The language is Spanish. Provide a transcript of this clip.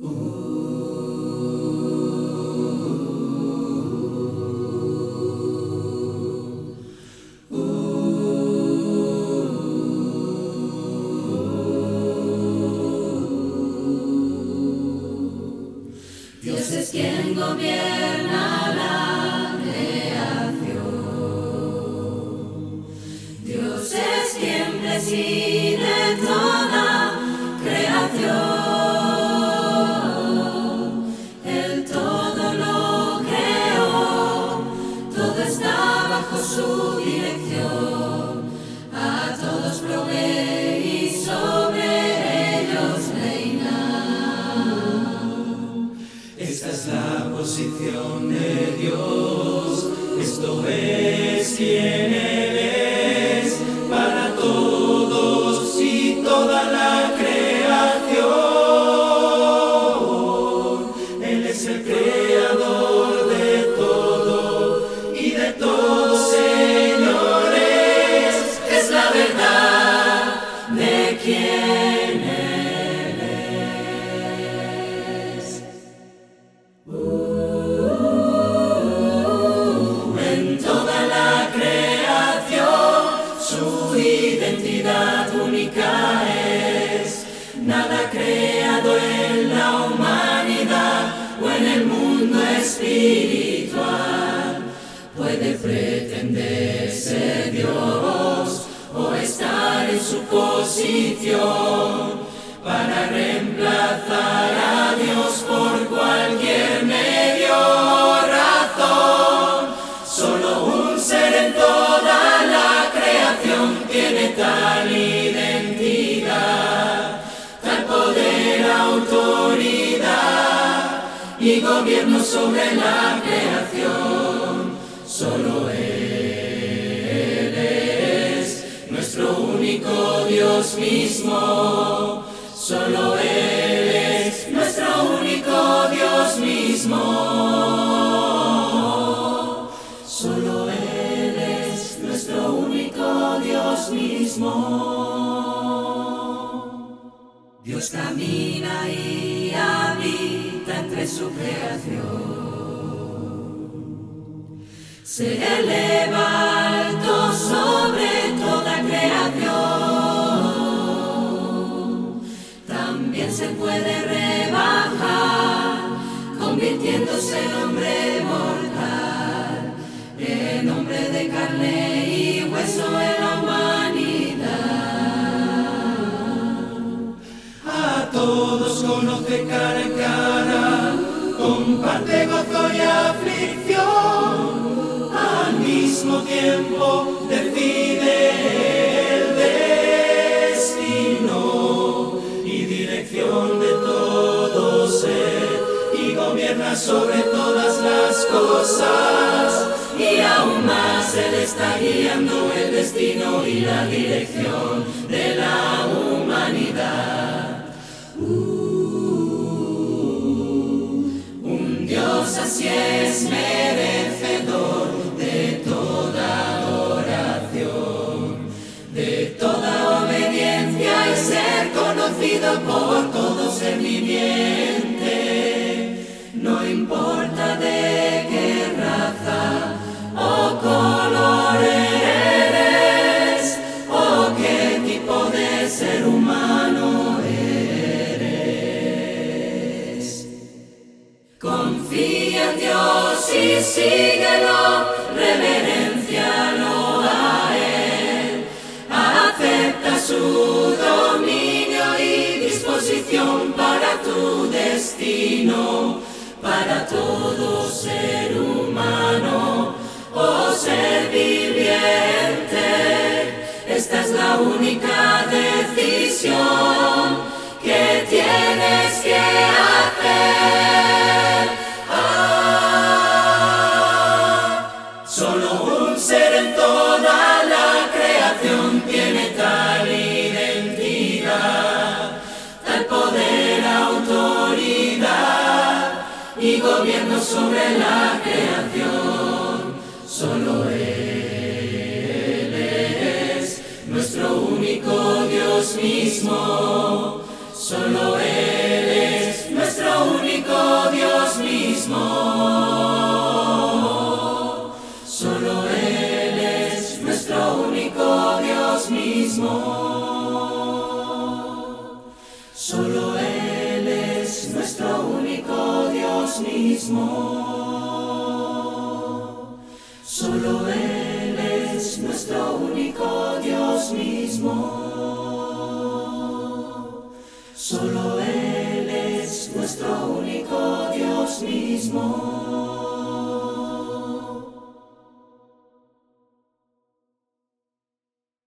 Dios es quien gobierna la creación. Dios es quien preside Esto es quien Él es para todos y toda la creación. Él es el creador única es. Nada creado en la humanidad o en el mundo espiritual puede pretender ser Dios o estar en su posición sobre la creación. Solo Él es nuestro único Dios mismo. Solo Él es nuestro único Dios mismo. Solo Él es nuestro único Dios mismo. Dios camina y habita entre su creación. Se eleva todos conoce cara en cara, comparte gozo y aflicción, al mismo tiempo decide el destino y dirección de todo ser y gobierna sobre todas las cosas y aún más él está guiando el destino y la dirección de la Así es merecedor de toda adoración, de toda obediencia y ser conocido por y síguelo, reverencialo a Él. Acepta su dominio y disposición para tu destino, para todo ser humano o ser viviente. Esta es la única decisión que tienes y gobierno sobre la creación. Solo Él es nuestro único Dios mismo. Solo Él es nuestro único Dios mismo. Solo Él es nuestro único Dios mismo. Mismo. Solo Él es nuestro único Dios mismo. Solo Él es nuestro único Dios mismo.